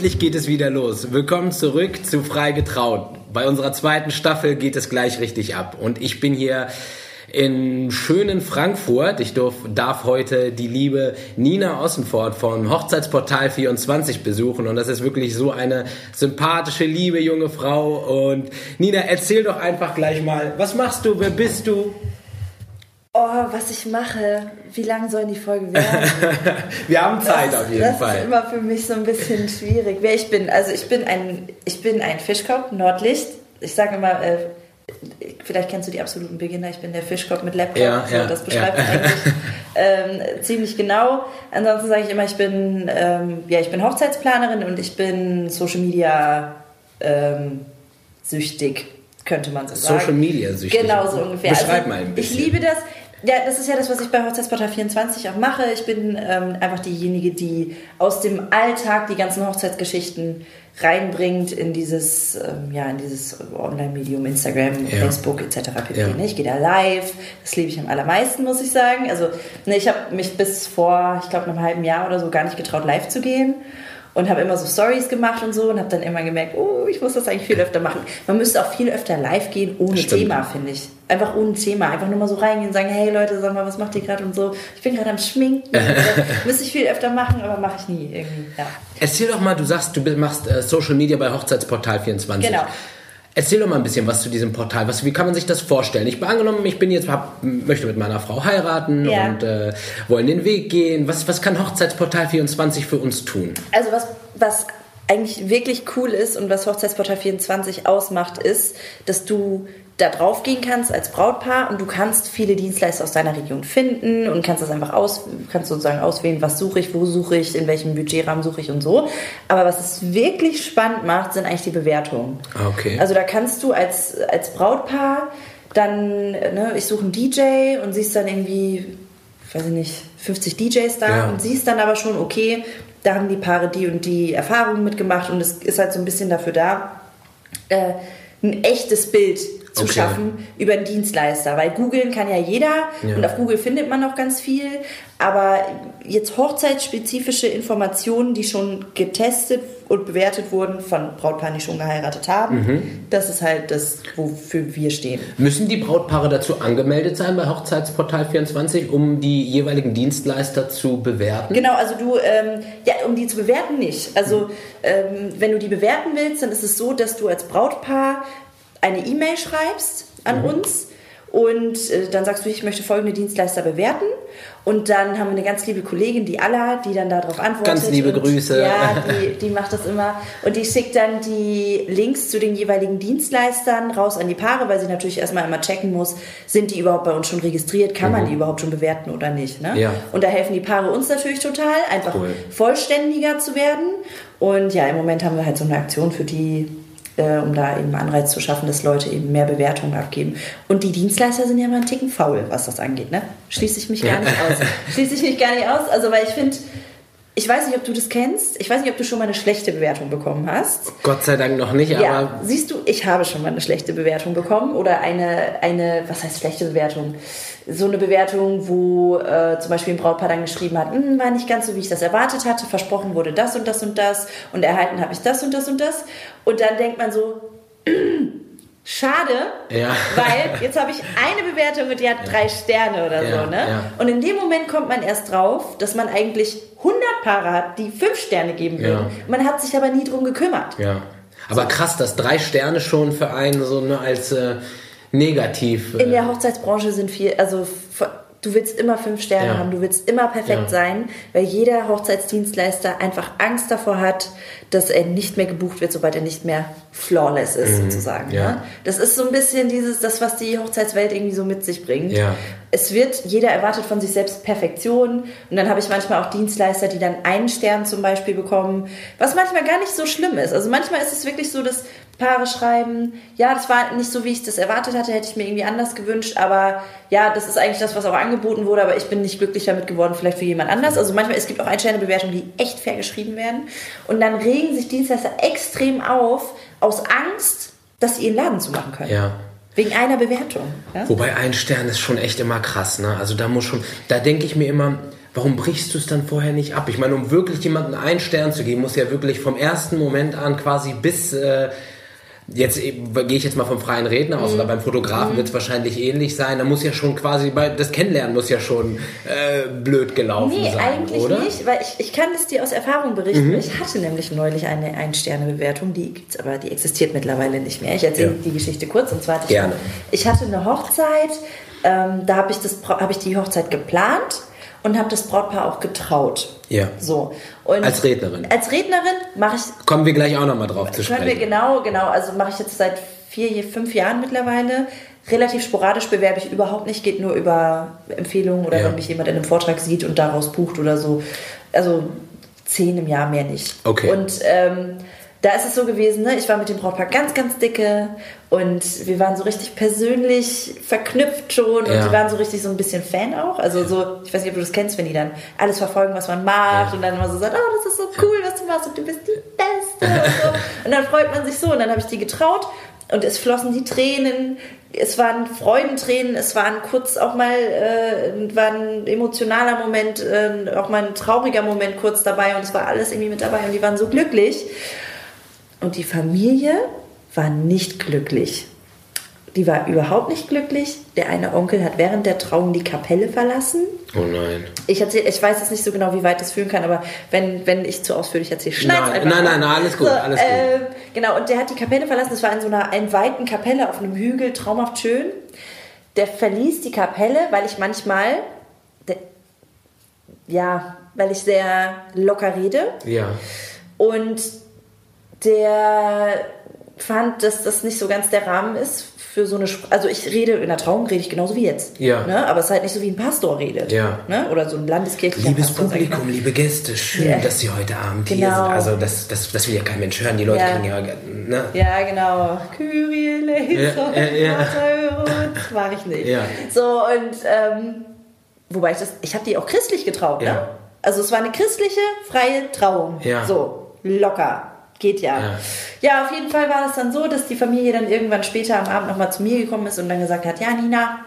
Endlich geht es wieder los. Willkommen zurück zu Freigetraut. Bei unserer zweiten Staffel geht es gleich richtig ab. Und ich bin hier in schönen Frankfurt. Ich darf, darf heute die liebe Nina Ossenfort vom Hochzeitsportal 24 besuchen. Und das ist wirklich so eine sympathische, liebe junge Frau. Und Nina, erzähl doch einfach gleich mal, was machst du, wer bist du? Oh, was ich mache. Wie lang soll die Folge werden? Wir haben Zeit das, auf jeden das Fall. Das ist immer für mich so ein bisschen schwierig. Wer ich bin, also ich bin ein, ich bin ein Fischkopf, Nordlicht. Ich sage immer, äh, vielleicht kennst du die absoluten Beginner, ich bin der Fischkopf mit Laptop. Ja, so, ja, das beschreibt ja. eigentlich ähm, ziemlich genau. Ansonsten sage ich immer, ich bin, ähm, ja, ich bin Hochzeitsplanerin und ich bin Social Media ähm, süchtig, könnte man so sagen. Social Media süchtig. Genau so ungefähr. Beschreib also, mal ein bisschen. Ich liebe das. Ja, das ist ja das, was ich bei Hochzeitsportal 24 auch mache. Ich bin ähm, einfach diejenige, die aus dem Alltag die ganzen Hochzeitsgeschichten reinbringt in dieses, ähm, ja, in dieses Online-Medium, Instagram, Ja. Facebook etc. pp. Ja. Ne? Ich gehe da live. Das liebe ich am allermeisten, muss ich sagen. Also ne, ich habe mich bis vor, ich glaube, einem halben Jahr oder so gar nicht getraut, live zu gehen. Und habe immer so Stories gemacht und so und habe dann immer gemerkt, oh, ich muss das eigentlich viel öfter machen. Man müsste auch viel öfter live gehen ohne. Thema, finde ich. Einfach ohne Thema. Einfach nur mal so reingehen und sagen, hey Leute, sag mal, was macht ihr gerade und so. Ich bin gerade am Schminken. müsste ich viel öfter machen, aber mache ich nie irgendwie. Ja. Erzähl doch mal, du sagst, du machst äh, Social Media bei Hochzeitsportal 24. Genau. Erzähl doch mal ein bisschen was zu diesem Portal. Was, wie kann man sich das vorstellen? Ich bin angenommen, ich bin jetzt, hab, möchte mit meiner Frau heiraten Ja. und äh, wollen den Weg gehen. Was, was kann Hochzeitsportal 24 für uns tun? Also was, was eigentlich wirklich cool ist und was Hochzeitsportal 24 ausmacht, ist, dass du da drauf gehen kannst als Brautpaar und du kannst viele Dienstleister aus deiner Region finden und kannst das einfach aus, kannst sozusagen auswählen, was suche ich, wo suche ich, in welchem Budgetrahmen suche ich und so. Aber was es wirklich spannend macht, sind eigentlich die Bewertungen. Ah, Okay. Also da kannst du als, als Brautpaar dann, ne, ich suche einen DJ und siehst dann irgendwie, weiß ich nicht, 50 DJs da Ja. und siehst dann aber schon, okay, da haben die Paare die und die Erfahrungen mitgemacht und es ist halt so ein bisschen dafür da, äh, ein echtes Bild zu Okay. schaffen über einen Dienstleister. Weil googeln kann ja jeder Ja. und auf Google findet man noch ganz viel. Aber jetzt hochzeitsspezifische Informationen, die schon getestet und bewertet wurden von Brautpaaren, die schon geheiratet haben, Mhm. das ist halt das, wofür wir stehen. Müssen die Brautpaare dazu angemeldet sein bei Hochzeitsportal 24, um die jeweiligen Dienstleister zu bewerten? Genau, also du, ähm, ja, um die zu bewerten nicht. Also ähm, wenn du die bewerten willst, dann ist es so, dass du als Brautpaar eine E-Mail schreibst an uns und äh, dann sagst du, ich möchte folgende Dienstleister bewerten und dann haben wir eine ganz liebe Kollegin, die Alla, die dann darauf antwortet. Ganz liebe Grüße. Ja, die, die macht das immer und die schickt dann die Links zu den jeweiligen Dienstleistern raus an die Paare, weil sie natürlich erstmal immer checken muss, sind die überhaupt bei uns schon registriert, kann man die überhaupt schon bewerten oder nicht. Ne? Ja. Und da helfen die Paare uns natürlich total, einfach Cool. vollständiger zu werden. Und ja, im Moment haben wir halt so eine Aktion für die, äh, um da eben Anreiz zu schaffen, dass Leute eben mehr Bewertungen abgeben. Und die Dienstleister sind ja mal einen Ticken faul, was das angeht. Ne? Schließe ich mich gar nicht aus. Schließe ich mich gar nicht aus. Also, weil ich finde, ich weiß nicht, ob du das kennst. Ich weiß nicht, ob du schon mal eine schlechte Bewertung bekommen hast. Gott sei Dank noch nicht, Ja, aber siehst du, ich habe schon mal eine schlechte Bewertung bekommen oder eine, eine was heißt schlechte Bewertung? So eine Bewertung, wo äh, zum Beispiel ein Brautpaar dann geschrieben hat, "Hm, war nicht ganz so, wie ich das erwartet hatte, versprochen wurde das und das und das und erhalten habe ich das und das und das. Und dann denkt man so, schade, Ja. weil jetzt habe ich eine Bewertung und die hat drei Sterne oder Ja, so. Ne? ja. Und in dem Moment kommt man erst drauf, dass man eigentlich 100 Paare hat, die fünf Sterne geben würden. Ja. Man hat sich aber nie drum gekümmert. ja. Aber krass, dass drei Sterne schon für einen so ne, als äh, negativ. In Äh, der Hochzeitsbranche sind viel, also du willst immer fünf Sterne Ja. haben, du willst immer perfekt Ja. sein, weil jeder Hochzeitsdienstleister einfach Angst davor hat, dass er nicht mehr gebucht wird, sobald er nicht mehr flawless ist, sozusagen. Mhm. Ja. Ne? Das ist so ein bisschen dieses, das, was die Hochzeitswelt irgendwie so mit sich bringt. Es wird, jeder erwartet von sich selbst Perfektion und dann habe ich manchmal auch Dienstleister, die dann einen Stern zum Beispiel bekommen, was manchmal gar nicht so schlimm ist. Also manchmal ist es wirklich so, dass Paare schreiben, ja, das war nicht so, wie ich das erwartet hatte, hätte ich mir irgendwie anders gewünscht, aber ja, das ist eigentlich das, was auch angeboten wurde, aber ich bin nicht glücklich damit geworden, vielleicht für jemand anders. Also manchmal, es gibt auch Einsternebewertungen, die echt fair geschrieben werden und dann regen sich Dienstleister extrem auf, aus Angst, dass sie ihren Laden zumachen können. ja. Wegen einer Bewertung. Ja? Wobei ein Stern ist schon echt immer krass, ne? Also da muss schon, da denke ich mir immer, warum brichst du es dann vorher nicht ab? Ich meine, um wirklich jemanden einen Stern zu geben, muss ja wirklich vom ersten Moment an quasi bis äh, jetzt gehe ich jetzt mal vom freien Redner aus mhm. oder beim Fotografen mhm. wird es wahrscheinlich ähnlich sein. Da muss ja schon quasi das Kennenlernen muss ja schon äh, blöd gelaufen nee, sein, eigentlich oder? nicht, weil ich, ich kann es dir aus Erfahrung berichten. Mhm. Ich hatte nämlich neulich eine Ein-Sterne-Bewertung, die gibt's aber, die existiert mittlerweile nicht mehr. Ich erzähle ja. die Geschichte kurz und zwar Gerne. ich hatte eine Hochzeit, ähm, da habe ich das habe ich die Hochzeit geplant und habe das Brautpaar auch getraut. Ja. So. Und als Rednerin. Als Rednerin mache ich. Kommen wir gleich auch nochmal drauf zu sprechen. Wir genau, genau. Also mache ich jetzt seit vier, fünf Jahren mittlerweile. Relativ sporadisch bewerbe ich überhaupt nicht, geht nur über Empfehlungen oder ja. wenn mich jemand in einem Vortrag sieht und daraus bucht oder so. Also zehn im Jahr mehr nicht. Okay. Und ähm, da ist es so gewesen, ne? ich war mit dem Brautpaar ganz, ganz dicke und wir waren so richtig persönlich verknüpft schon und die waren so richtig so ein bisschen Fan auch. Also so, ich weiß nicht, ob du das kennst, wenn die dann alles verfolgen, was man macht ja. und dann immer so sagen, oh, das ist so cool, was du machst und du bist die Beste und so. Und dann freut man sich so und dann habe ich die getraut und es flossen die Tränen, es waren Freudentränen, es waren kurz auch mal, äh, war ein emotionaler Moment, äh, auch mal ein trauriger Moment kurz dabei und es war alles irgendwie mit dabei und die waren so glücklich. Und die Familie war nicht glücklich. Die war überhaupt nicht glücklich. Der eine Onkel hat während der Trauung die Kapelle verlassen. Oh nein. Ich, erzähl, ich weiß jetzt nicht so genau, wie weit das führen kann, aber wenn, wenn ich zu ausführlich erzähle, schneid nein, nein, nein, nein, alles gut, so, alles gut. Äh, genau, und der hat die Kapelle verlassen. Das war in so einer weiten Kapelle auf einem Hügel, traumhaft schön. Der verließ die Kapelle, weil ich manchmal, der, ja, weil ich sehr locker rede. Ja. Und der fand, dass das nicht so ganz der Rahmen ist für so eine. Sp also ich rede in der Trauung rede ich genauso wie jetzt. Ja. Ne? Aber es ist halt nicht so wie ein Pastor redet. Ja. Ne? Oder so ein landeskirchlicher Liebes Pastor, Publikum, liebe Gäste, schön, ja. dass Sie heute Abend genau. hier sind. Also das, das, das will ja kein Mensch hören. Die Leute ja. kriegen ja. Ne? Ja, genau. Kyrie Leison, ja, ja, Das mache ich nicht. Ja. So und ähm, wobei ich das. Ich habe die auch christlich getraut, ne? Also es war eine christliche, freie Trauung. Ja. So, locker geht ja. ja. ja. auf jeden Fall war es dann so, dass die Familie dann irgendwann später am Abend nochmal zu mir gekommen ist und dann gesagt hat, ja Nina,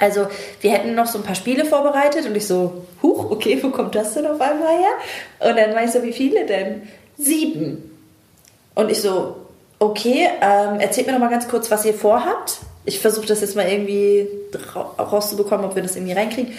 also wir hätten noch so ein paar Spiele vorbereitet und ich so, huch, okay, wo kommt das denn auf einmal her? Und dann war ich so, wie viele denn? Sieben. Und ich so, okay, ähm, erzählt mir noch mal ganz kurz, was ihr vorhabt. Ich versuche das jetzt mal irgendwie rauszubekommen, ob wir das irgendwie reinkriegen.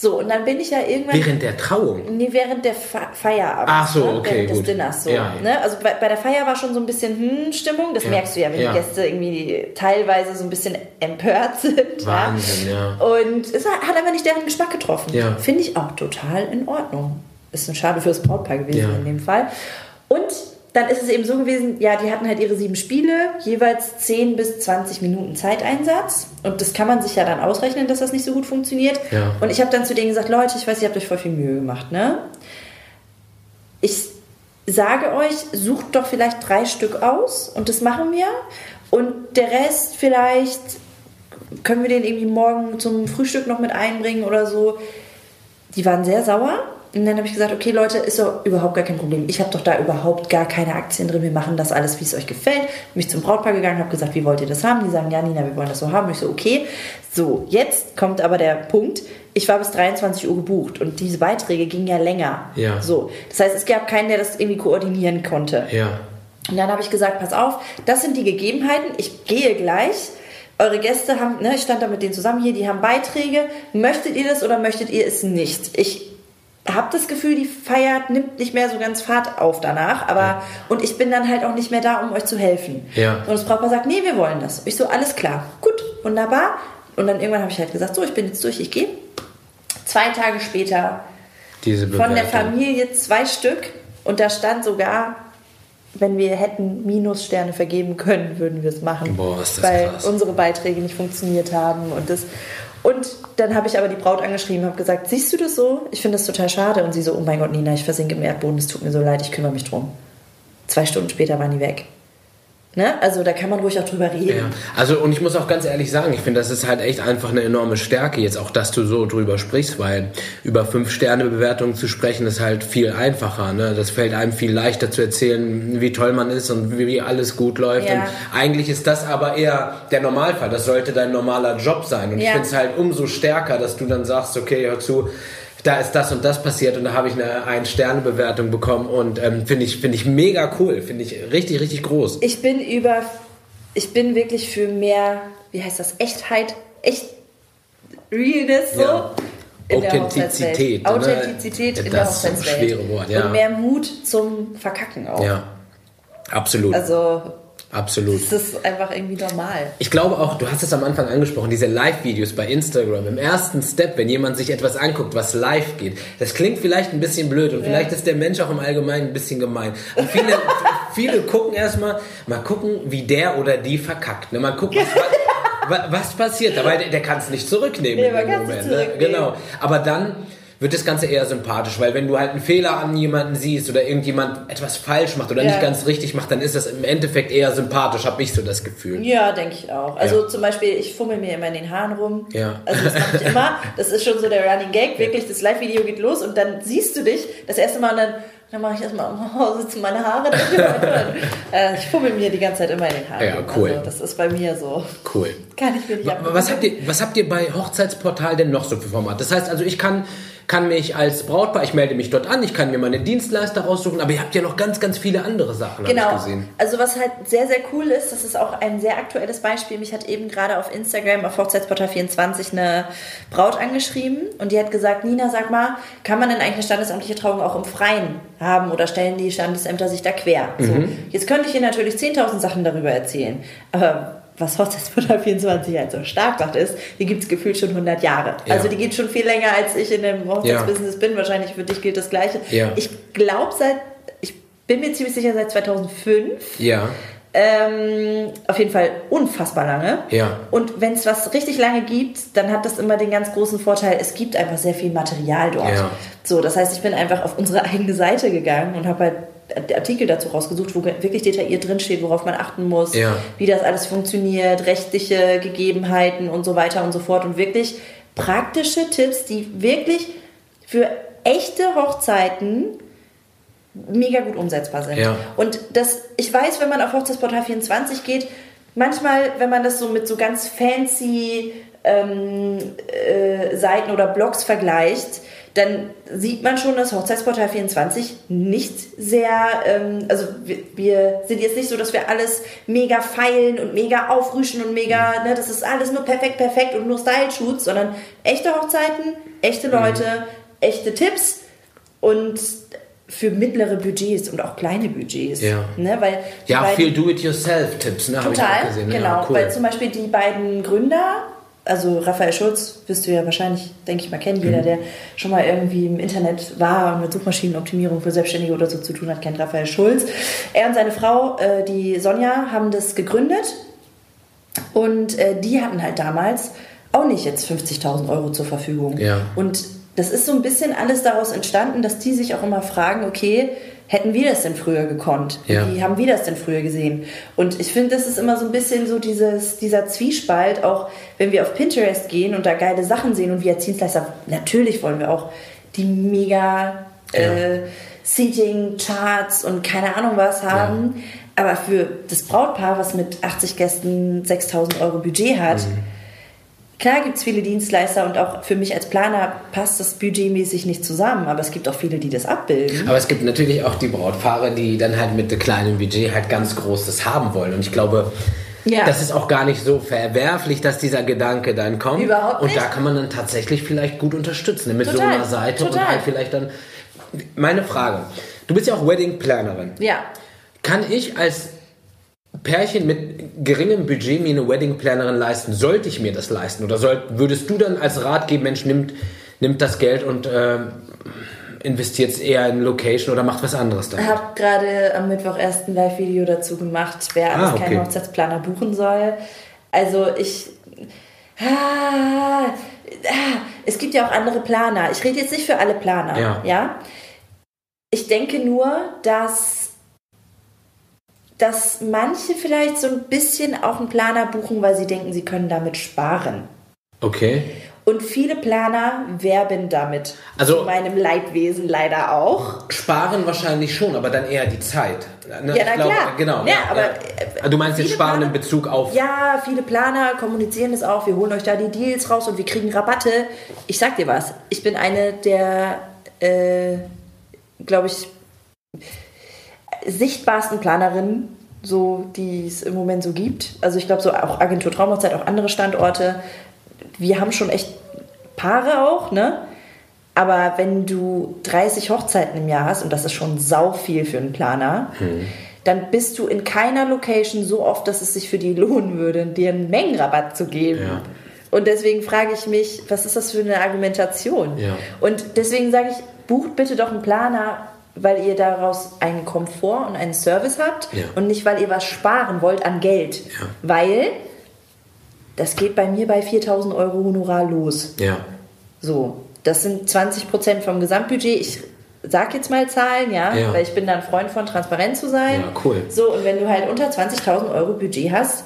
So, und dann bin ich ja irgendwann. Während der Trauung? Nee, während der Fe Feierabend. Ach so, ne? okay. Während gut. des Dinners. So, ja, ja. Ne? Also bei, bei, der Feier war schon so ein bisschen hm, Stimmung. Das ja. merkst du ja, wenn die Gäste irgendwie teilweise so ein bisschen empört sind. Wahnsinn, ja. Und es hat einfach nicht deren Geschmack getroffen. Finde ich auch total in Ordnung. Ist ein Schade fürs Brautpaar gewesen in dem Fall. Und dann ist es eben so gewesen, ja, die hatten halt ihre sieben Spiele, jeweils 10 bis 20 Minuten Zeiteinsatz. Und das kann man sich ja dann ausrechnen, dass das nicht so gut funktioniert. Ja. Und ich habe dann zu denen gesagt, Leute, ich weiß, ihr habt euch voll viel Mühe gemacht, ne? Ich sage euch, sucht doch vielleicht drei Stück aus und das machen wir. Und der Rest vielleicht können wir den irgendwie morgen zum Frühstück noch mit einbringen oder so. Die waren sehr sauer und dann habe ich gesagt, okay Leute, ist doch überhaupt gar kein Problem. Ich habe doch da überhaupt gar keine Aktien drin. Wir machen das alles, wie es euch gefällt. Bin ich zum Brautpaar gegangen, habe gesagt, wie wollt ihr das haben? Die sagen, ja Nina, wir wollen das so haben. Ich so, okay. So, jetzt kommt aber der Punkt. Ich war bis 23 Uhr gebucht und diese Beiträge gingen ja länger. Ja. So, das heißt, es gab keinen, der das irgendwie koordinieren konnte. Ja. Und dann habe ich gesagt, pass auf, das sind die Gegebenheiten. Ich gehe gleich eure Gäste haben, ne, ich stand da mit denen zusammen hier, die haben Beiträge. Möchtet ihr das oder möchtet ihr es nicht? Ich habe das Gefühl, die Feier nimmt nicht mehr so ganz Fahrt auf danach, aber ja. und ich bin dann halt auch nicht mehr da, um euch zu helfen. Ja. Und das Brautpaar sagt, nee, wir wollen das. Ich so, alles klar, gut, wunderbar. Und dann irgendwann habe ich halt gesagt, so, ich bin jetzt durch, ich gehe. Zwei Tage später von der Familie zwei Stück und da stand sogar, wenn wir hätten Minussterne vergeben können, würden wir es machen. Boah, ist das weil krass. unsere Beiträge nicht funktioniert haben und das und dann habe ich aber die Braut angeschrieben, habe gesagt, siehst du das so? Ich finde das total schade. Und sie so, oh mein Gott, Nina, ich versinke im Erdboden, es tut mir so leid, ich kümmere mich drum. Zwei Stunden später waren die weg. Ne? Also da kann man ruhig auch drüber reden. Ja. Also und ich muss auch ganz ehrlich sagen, ich finde, das ist halt echt einfach eine enorme Stärke jetzt auch, dass du so drüber sprichst, weil über fünf Sterne Bewertungen zu sprechen ist halt viel einfacher. Ne? Das fällt einem viel leichter zu erzählen, wie toll man ist und wie, alles gut läuft. Ja. Und eigentlich ist das aber eher der Normalfall. Das sollte dein normaler Job sein. Und ja. ich finde es halt umso stärker, dass du dann sagst, okay, hör zu da ist das und das passiert und da habe ich eine Ein-Sterne-Bewertung bekommen und ähm, finde ich, find ich mega cool, finde ich richtig, richtig groß. Ich bin über, ich bin wirklich für mehr, wie heißt das, Echtheit, echt Realness so. Ja. in der Authentizität, ne? Authentizität in der Das ist ein Hochzeitswelt. schwere Wort, ja. Und mehr Mut zum Verkacken auch. Ja, absolut, Also, absolut. das ist einfach irgendwie normal. Ich glaube auch, du hast es am Anfang angesprochen, diese Live-Videos bei Instagram. Im ersten Step, wenn jemand sich etwas anguckt, was live geht, das klingt vielleicht ein bisschen blöd und vielleicht ist der Mensch auch im Allgemeinen ein bisschen gemein. Und viele, viele gucken erstmal, mal gucken, wie der oder die verkackt. Ne? Mal gucken, was, wa- was passiert. Dabei, der, der kann es nicht zurücknehmen Nee, in dem Moment. Ne? zurücknehmen. Genau. Aber dann wird das Ganze eher sympathisch, weil wenn du halt einen Fehler an jemanden siehst oder irgendjemand etwas falsch macht oder Ja. nicht ganz richtig macht, dann ist das im Endeffekt eher sympathisch, habe ich so das Gefühl. Ja, denke ich auch. Also Ja. zum Beispiel, ich fummel mir immer in den Haaren rum. Ja. Also das mache ich immer. Das ist schon so der Running Gag. Wirklich, das Live-Video geht los und dann siehst du dich das erste Mal und dann, dann mache ich erstmal, oh, sitzen meine Haare äh, Ich fummel mir die ganze Zeit immer in den Haaren. Ja, cool. Also das ist bei mir so. Cool. Kann ich mir nicht. Was habt, ihr, was habt ihr bei Hochzeitsportal denn noch so für Format? Das heißt also, ich kann, kann mich als Brautpaar, ich melde mich dort an, ich kann mir meine Dienstleister raussuchen, aber ihr habt ja noch ganz, ganz viele andere Sachen, Genau. gesehen. Also was halt sehr, sehr cool ist, das ist auch ein sehr aktuelles Beispiel. Mich hat eben gerade auf Instagram, auf Hochzeitsportal 24 eine Braut angeschrieben und die hat gesagt, Nina, sag mal, kann man denn eigentlich eine standesamtliche Trauung auch im Freien haben oder stellen die Standesämter sich da quer? So. Jetzt könnte ich hier natürlich 10.000 Sachen darüber erzählen, aber was Hochzeitsportal 24 halt so stark macht, ist, die gibt es gefühlt schon 100 Jahre. Ja. Also die geht schon viel länger, als ich in dem Hochzeitsbusiness bin. Wahrscheinlich für dich gilt das Gleiche. Ja. Ich glaube seit, ich bin mir ziemlich sicher seit 2005. Ja, Ähm, auf jeden Fall unfassbar lange. Ja. Und wenn es was richtig lange gibt, dann hat das immer den ganz großen Vorteil, es gibt einfach sehr viel Material dort. Ja. So, das heißt, ich bin einfach auf unsere eigene Seite gegangen und habe halt Artikel dazu rausgesucht, wo wirklich detailliert drinsteht, worauf man achten muss, Ja. wie das alles funktioniert, rechtliche Gegebenheiten und so weiter und so fort. Und wirklich praktische Tipps, die wirklich für echte Hochzeiten mega gut umsetzbar sind. Ja. Und das, ich weiß, wenn man auf Hochzeitsportal 24 geht, manchmal, wenn man das so mit so ganz fancy ähm, äh, Seiten oder Blogs vergleicht, dann sieht man schon, dass Hochzeitsportal 24 nicht sehr, ähm, also wir, wir sind jetzt nicht so, dass wir alles mega feilen und mega aufrüschen und mega, ne, das ist alles nur perfekt, perfekt und nur Style-Shoots, sondern echte Hochzeiten, echte Leute, echte Tipps und für mittlere Budgets und auch kleine Budgets. Ja. Ne, weil ja, beiden- viel Do-it-yourself-Tipps, ne, habe ich Total, auch gesehen. genau. Ja, cool. Weil zum Beispiel die beiden Gründer, also Raphael Schulz, wirst du ja wahrscheinlich, denke ich mal, kennen. Mhm. Jeder, der schon mal irgendwie im Internet war und mit Suchmaschinenoptimierung für Selbstständige oder so zu tun hat, kennt Raphael Schulz. Er und seine Frau, äh, die Sonja, haben das gegründet und äh, die hatten halt damals auch nicht jetzt 50.000 Euro zur Verfügung. Ja. Und das ist so ein bisschen alles daraus entstanden, dass die sich auch immer fragen, okay, hätten wir das denn früher gekonnt? Ja. Wie haben wir das denn früher gesehen? Und ich finde, das ist immer so ein bisschen so dieses, dieser Zwiespalt, auch wenn wir auf Pinterest gehen und da geile Sachen sehen und wir als Dienstleister, natürlich wollen wir auch die mega äh, Seating-Charts und keine Ahnung was haben. Aber für das Brautpaar, was mit 80 Gästen 6000 Euro Budget hat, Klar gibt es viele Dienstleister und auch für mich als Planer passt das budgetmäßig nicht zusammen, aber es gibt auch viele, die das abbilden. Aber es gibt natürlich auch die Brautpaare, die dann halt mit einem kleinen Budget halt ganz Großes haben wollen. Und ich glaube, Ja. das ist auch gar nicht so verwerflich, dass dieser Gedanke dann kommt. Überhaupt Und nicht. da kann man dann tatsächlich vielleicht gut unterstützen. ne, Mit so Total, einer Seite und total. halt vielleicht dann. Meine Frage. Du bist ja auch Wedding Plannerin. Ja. Kann ich als Pärchen mit geringem Budget mir eine Wedding Plannerin leisten? Sollte ich mir das leisten? Oder soll, würdest du dann als Rat geben, Mensch, nimmt, nimmt das Geld und ähm, investiert es eher in Location oder macht was anderes Ich damit? habe gerade am Mittwoch erst ein Live-Video dazu gemacht, wer alles Ah, okay. keinen Hochzeitsplaner buchen soll. Also ich... Ah, ah, es gibt ja auch andere Planer. Ich rede jetzt nicht für alle Planer. Ja. ja? Ich denke nur, dass dass manche vielleicht so ein bisschen auch einen Planer buchen, weil sie denken, sie können damit sparen. Okay. Und viele Planer werben damit. Also- Zu meinem Leidwesen leider auch. Sparen wahrscheinlich schon, aber dann eher die Zeit. Ne, Ja, ich na klar. Genau. Ja, aber, äh, du meinst jetzt sparen in Planer- Bezug auf. Ja, viele Planer kommunizieren das auch. Wir holen euch da die Deals raus und wir kriegen Rabatte. Ich sag dir was. Ich bin eine der, äh, glaube ich, sichtbarsten Planerinnen, so, die es im Moment so gibt. Also ich glaube, so auch Agentur Traumhochzeit, auch andere Standorte. Wir haben schon echt Paare auch, ne? Aber wenn du 30 Hochzeiten im Jahr hast, und das ist schon sau viel für einen Planer, dann bist du in keiner Location so oft, dass es sich für die lohnen würde, dir einen Mengenrabatt zu geben. Ja. Und deswegen frage ich mich, was ist das für eine Argumentation? Ja. Und deswegen sage ich, bucht bitte doch einen Planer, weil ihr daraus einen Komfort und einen Service habt Ja. und nicht, weil ihr was sparen wollt an Geld. Ja. Weil das geht bei mir bei 4000 Euro Honorar los. Ja. So, das sind 20 Prozent vom Gesamtbudget. Ich sag jetzt mal Zahlen, ja, Ja. weil ich bin da ein Freund von, transparent zu sein. Ja, cool. So, und wenn du halt unter 20.000 Euro Budget hast,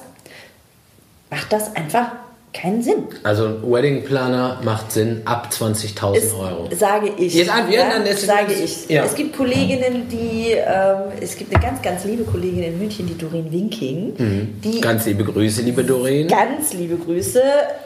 macht das einfach keinen Sinn. Also ein Wedding Planner macht Sinn ab 20.000 Ist, Euro. Sage ich. Jetzt an- ja, dann ist- sage ich. ja. Es gibt Kolleginnen, die, ähm, es gibt eine ganz, ganz liebe Kollegin in München, die Doreen Winking, die Mhm. Ganz liebe Grüße, liebe Doreen. Ganz liebe Grüße,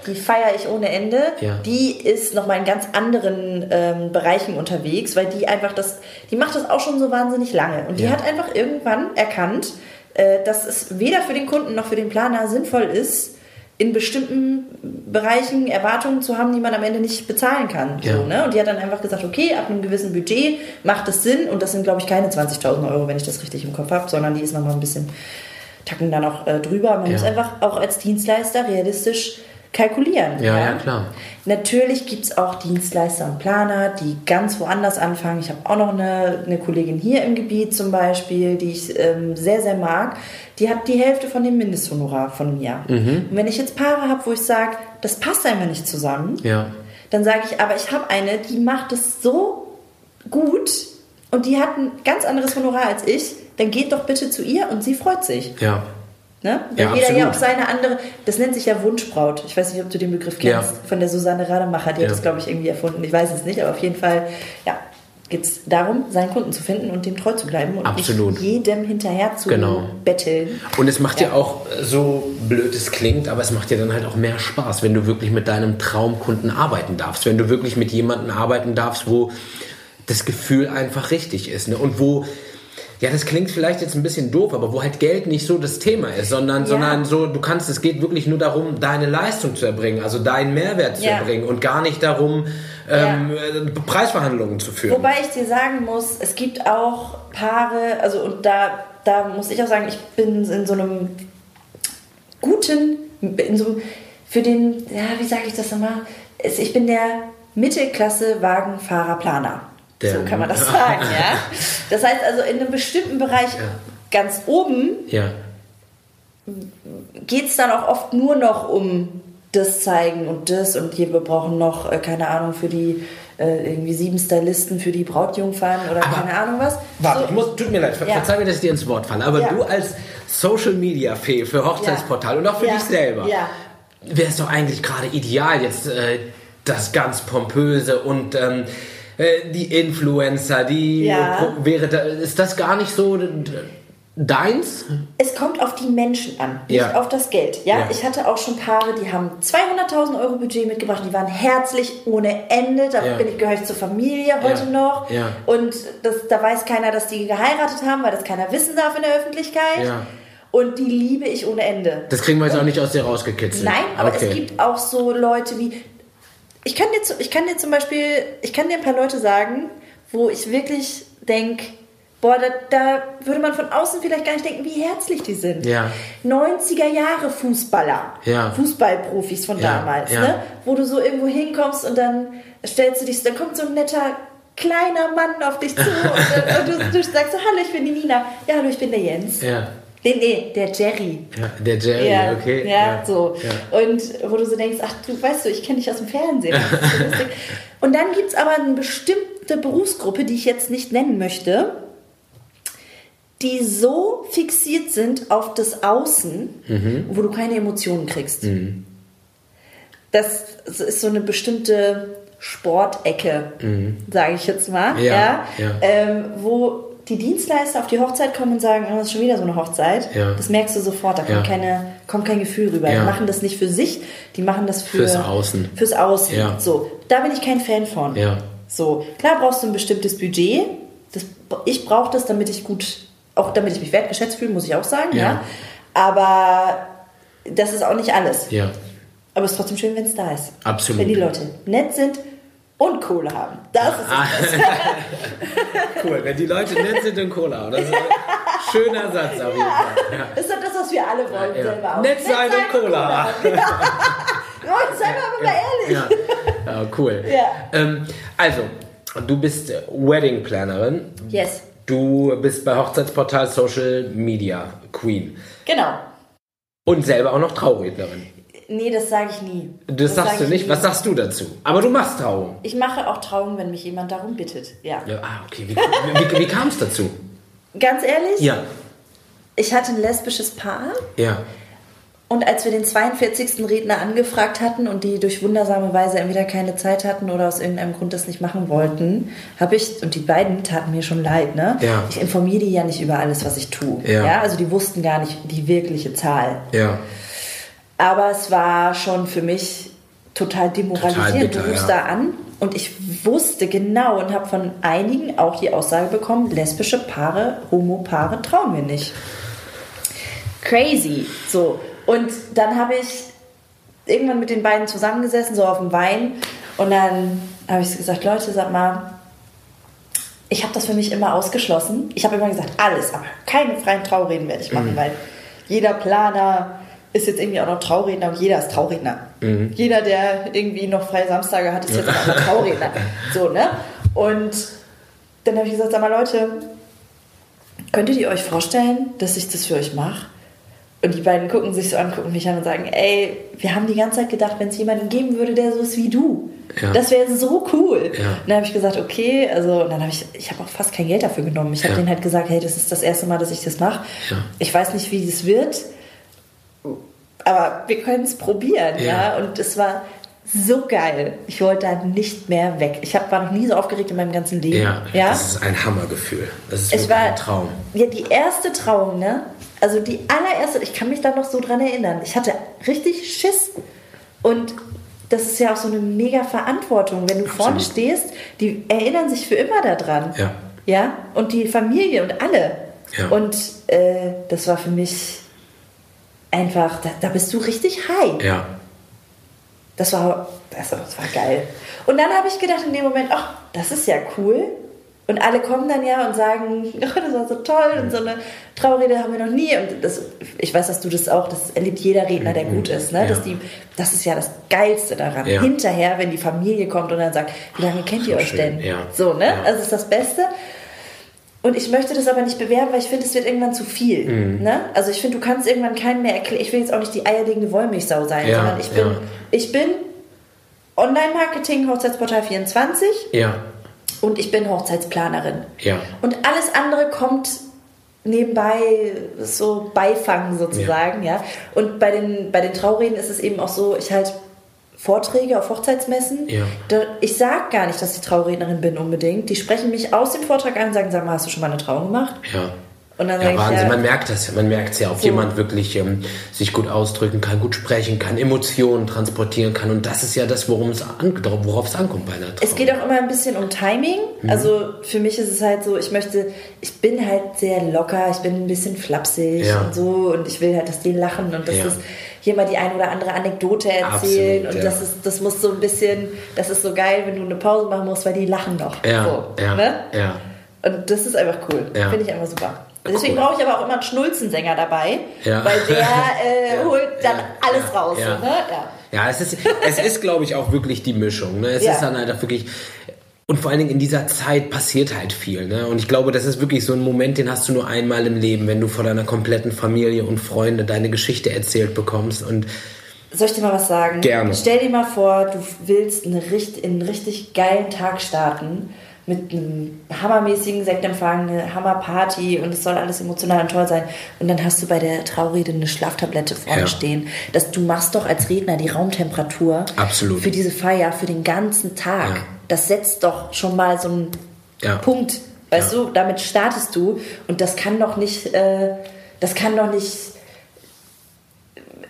die feiere ich ohne Ende. Ja. Die ist nochmal in ganz anderen ähm, Bereichen unterwegs, weil die einfach das, die macht das auch schon so wahnsinnig lange. Und die hat einfach irgendwann erkannt, äh, dass es weder für den Kunden noch für den Planer sinnvoll ist, in bestimmten Bereichen Erwartungen zu haben, die man am Ende nicht bezahlen kann. Ja. So, ne? Und die hat dann einfach gesagt, okay, ab einem gewissen Budget macht es Sinn und das sind, glaube ich, keine 20.000 Euro, wenn ich das richtig im Kopf habe, sondern die ist nochmal ein bisschen tacken da noch äh, drüber. Man Ja. muss einfach auch als Dienstleister realistisch kalkulieren. Ja, ja, klar. Natürlich gibt es auch Dienstleister und Planer, die ganz woanders anfangen. Ich habe auch noch eine, eine Kollegin hier im Gebiet zum Beispiel, die ich ähm, sehr, sehr mag. Die hat die Hälfte von dem Mindesthonorar von mir. Mhm. Und wenn ich jetzt Paare habe, wo ich sage, das passt einfach nicht zusammen, Ja. dann sage ich, aber ich habe eine, die macht es so gut und die hat ein ganz anderes Honorar als ich, dann geht doch bitte zu ihr und sie freut sich. Ja. Ne? Weil Ja, jeder ja absolut. auch seine andere, das nennt sich ja Wunschbraut. Ich weiß nicht, ob du den Begriff kennst, Ja. von der Susanne Rademacher, die Ja. hat das, glaube ich, irgendwie erfunden. Ich weiß es nicht, aber auf jeden Fall, ja, geht es darum, seinen Kunden zu finden und dem treu zu bleiben und Absolut. nicht jedem hinterher zu Genau. betteln. Und es macht ja. Ja. auch, so blöd es klingt, aber es macht ja dann halt auch mehr Spaß, wenn du wirklich mit deinem Traumkunden arbeiten darfst. Wenn du wirklich mit jemandem arbeiten darfst, wo das Gefühl einfach richtig ist. Ne? Und wo, ja, das klingt vielleicht jetzt ein bisschen doof, aber wo halt Geld nicht so das Thema ist, sondern, Ja. sondern so, du kannst, es geht wirklich nur darum, deine Leistung zu erbringen, also deinen Mehrwert zu Ja. erbringen und gar nicht darum, ähm, äh, Preisverhandlungen zu führen. Wobei ich dir sagen muss, es gibt auch Paare, also und da, da muss ich auch sagen, ich bin in so einem guten, in so einem, für den, ja, wie sage ich das nochmal? Ich bin der Mittelklasse-Wagenfahrer-Planer. Der- So kann man das sagen, ja. Das heißt also, in einem bestimmten Bereich ganz oben ja. geht es dann auch oft nur noch um das zeigen und das und hier wir brauchen noch, äh, keine Ahnung, für die äh, irgendwie sieben Stylisten für die Brautjungfern oder Aber- keine Ahnung was. Warte, So- ich muss, tut mir leid, ver Ja. verzeih mir, dass ich dir ins Wort falle, aber Ja. du als Social Media Fee für Hochzeitsportal und auch für Ja. dich selber, Ja. wäre es doch eigentlich gerade ideal, jetzt äh, das ganz pompöse und ähm, äh, die Influencer, die Ja. Wäre da, ist das gar nicht so deins? Es kommt auf die Menschen an, nicht Ja. auf das Geld. Ja? Ja. Ich hatte auch schon Paare, die haben 200.000 Euro Budget mitgebracht, die waren herzlich ohne Ende. Da bin ich, gehöre ich zur Familie heute noch. Ja. Und das, da weiß keiner, dass die geheiratet haben, weil das keiner wissen darf in der Öffentlichkeit. Ja. Und die liebe ich ohne Ende. Das kriegen wir jetzt auch nicht aus dir rausgekitzelt. Nein, aber okay. es gibt auch so Leute wie. Ich kann, dir, ich kann dir zum Beispiel, ich kann dir ein paar Leute sagen, wo ich wirklich denke, boah, da, da würde man von außen vielleicht gar nicht denken, wie herzlich die sind. Ja. 90er Jahre Fußballer, Ja. Fußballprofis von Ja, damals, ja. ne? wo du so irgendwo hinkommst und dann stellst du dich, dann kommt so ein netter kleiner Mann auf dich zu und, und du, du sagst so, hallo, ich bin die Nina. Ja, hallo, ich bin der Jens. Ja. Nee, nee, der Jerry. ja, der Jerry, Ja, okay. ja, so. Ja. Und wo du so denkst, ach du weißt du, ich kenne dich aus dem Fernsehen. So. Und dann gibt es aber eine bestimmte Berufsgruppe, die ich jetzt nicht nennen möchte, die so fixiert sind auf das Außen, Mhm. wo du keine Emotionen kriegst. das ist so eine bestimmte Sportecke, sage ich jetzt mal, Mhm. Ja, ja. Ähm, wo die Dienstleister auf die Hochzeit kommen und sagen, oh, das ist schon wieder so eine Hochzeit. Ja. Das merkst du sofort, da kommt, Ja. keine, kommt kein Gefühl rüber. Ja. Die machen das nicht für sich, die machen das für, Fürs Außen. Fürs Außen. So, da bin ich kein Fan von. Ja. So, klar brauchst du ein bestimmtes Budget. Das, ich brauche das, damit ich gut, auch damit ich mich wertgeschätzt fühle, muss ich auch sagen. Ja. Ja. Aber das ist auch nicht alles. Ja. Aber es ist trotzdem schön, wenn es da ist. Absolut. Wenn die Leute nett sind und Kohle haben. Das ist Ah, cool, wenn die Leute nett sind und Cola haben. Das ist ein schöner Satz auf jeden Fall. Ja. Das ist doch das, was wir alle wollen Ja. selber auch. Nett sein und Cola haben. Ja, seien wir aber mal ehrlich. Ja. ja, cool. Ja. Ähm, also, du bist Wedding Plannerin. Yes, Du bist bei Hochzeitsportal Social Media Queen. genau. Und selber auch noch Traurednerin. Nee, das sage ich nie. Das, sagst sag du ich nicht. nie. Was sagst du dazu? Aber du machst Trauung. Ich mache auch Trauungen, wenn mich jemand darum bittet. Ja. Ja, ah, okay. Wie, wie, wie kam es dazu? Ganz ehrlich, Ja. ich hatte ein lesbisches Paar Ja. und als wir den 42. Redner angefragt hatten und die durch wundersame Weise entweder keine Zeit hatten oder aus irgendeinem Grund das nicht machen wollten, habe ich, und die beiden taten mir schon leid, ne? Ja. Ich informiere die ja nicht über alles, was ich tue. Ja. Also die wussten gar nicht die wirkliche Zahl. Ja. Aber es war schon für mich total demoralisierend. Du rufst ja. da an und ich wusste genau und habe von einigen auch die Aussage bekommen, lesbische Paare, Homo-Paare trauen wir nicht. Crazy. So. Und dann habe ich irgendwann mit den beiden zusammengesessen, so auf dem Wein. Und dann habe ich gesagt, Leute, sag mal, ich habe das für mich immer ausgeschlossen. Ich habe immer gesagt, alles, aber keine freien Traureden werde ich machen, weil jeder Planer ist jetzt irgendwie auch noch Trauredner und jeder ist Trauredner. Jeder, der irgendwie noch freie Samstage hat, ist jetzt auch noch Trauredner. So, ne? Und dann habe ich gesagt, sag mal Leute, könntet ihr euch vorstellen, dass ich das für euch mache? Und die beiden gucken sich so an, gucken mich an und sagen, ey, wir haben die ganze Zeit gedacht, wenn es jemanden geben würde, der so ist wie du, Ja. das wäre so cool. Ja. Und dann habe ich gesagt, okay, also und dann habe ich, ich habe auch fast kein Geld dafür genommen. Ich habe Ja. denen halt gesagt, hey, das ist das erste Mal, dass ich das mache. Ich weiß nicht, wie das wird, aber wir können es probieren, Ja. ja. Und es war so geil. Ich wollte da nicht mehr weg. Ich hab, war noch nie so aufgeregt in meinem ganzen Leben. Ja. ja? Das ist ein Hammergefühl. Das ist Es war ein Traum. Ja, die erste Trauung, ne? Also die allererste, ich kann mich da noch so dran erinnern. Ich hatte richtig Schiss. Und das ist ja auch so eine mega Verantwortung, wenn du vorne stehst, die erinnern sich für immer daran. Ja. Ja? Und die Familie und alle. Ja. Und äh, das war für mich einfach, da, da bist du richtig high. Ja. Das war, das, das war geil. Und dann habe ich gedacht in dem Moment, ach, das ist ja cool. Und alle kommen dann ja und sagen, oh, das war so toll und so eine Traurede haben wir noch nie. Und das, ich weiß, dass du das auch, das erlebt jeder Redner, der gut ist. Ne? Ja. Dass die, das ist ja das Geilste daran. Ja. Hinterher, wenn die Familie kommt und dann sagt, wie lange kennt ihr So euch schön, denn? ja. So, ne? Ja. Also das ist das Beste. Und ich möchte das aber nicht bewerben, weil ich finde, es wird irgendwann zu viel. Mhm. Ne? Also ich finde, du kannst irgendwann keinen mehr erklären. Ich will jetzt auch nicht die eierlegende Wollmilchsau sein, Ja, sondern ich bin, ja. ich bin Online-Marketing, Hochzeitsportal 24 Ja. und ich bin Hochzeitsplanerin. Ja. Und alles andere kommt nebenbei so Beifang sozusagen, ja. Und bei den, bei den Traureden ist es eben auch so, ich halt Vorträge auf Hochzeitsmessen. Ja. Da, ich sage gar nicht, dass ich Traurednerin bin unbedingt. Die sprechen mich aus dem Vortrag an und sagen, sag mal, hast du schon mal eine Trauung gemacht? Ja. Und dann Ja, sag ich, Wahnsinn, ja, man merkt das. Man merkt es ja, ob So. jemand wirklich ähm, sich gut ausdrücken kann, gut sprechen kann, Emotionen transportieren kann. Und das ist ja das, worum es an, worauf es ankommt bei einer Trauung. Es geht auch immer ein bisschen um Timing. Mhm. Also für mich ist es halt so, ich möchte, ich bin halt sehr locker, ich bin ein bisschen flapsig Ja. und so und ich will halt, dass die lachen und dass Ja. das hier mal die ein oder andere Anekdote erzählen Absolut, und das ist, das muss so ein bisschen, das ist so geil, wenn du eine Pause machen musst, weil die lachen noch. Ja, so, ja, ne? ja. Und das ist einfach cool. Finde ich einfach super. Deswegen Cool. brauche ich aber auch immer einen Schnulzensänger dabei, Ja. weil der äh, holt dann alles raus. Ja. So, ne? ja. Es ist, es ist glaube ich, auch wirklich die Mischung. Ne? Es ist dann halt auch wirklich. Und vor allen Dingen in dieser Zeit passiert halt viel. Ne? Und ich glaube, das ist wirklich so ein Moment, den hast du nur einmal im Leben, wenn du vor deiner kompletten Familie und Freunde deine Geschichte erzählt bekommst. Und Soll ich dir mal was sagen? Gerne. Stell dir mal vor, du willst eine in einen richtig geilen Tag starten mit einem hammermäßigen Sektempfang, eine Hammerparty und es soll alles emotional und toll sein. Und dann hast du bei der Traurede eine Schlaftablette vorne Ja. stehen. Das, du machst doch als Redner die Raumtemperatur Absolut. für diese Feier, für den ganzen Tag. Ja. Das setzt doch schon mal so einen Ja. Punkt. Weißt du, damit startest du und das kann doch nicht, äh, das kann doch nicht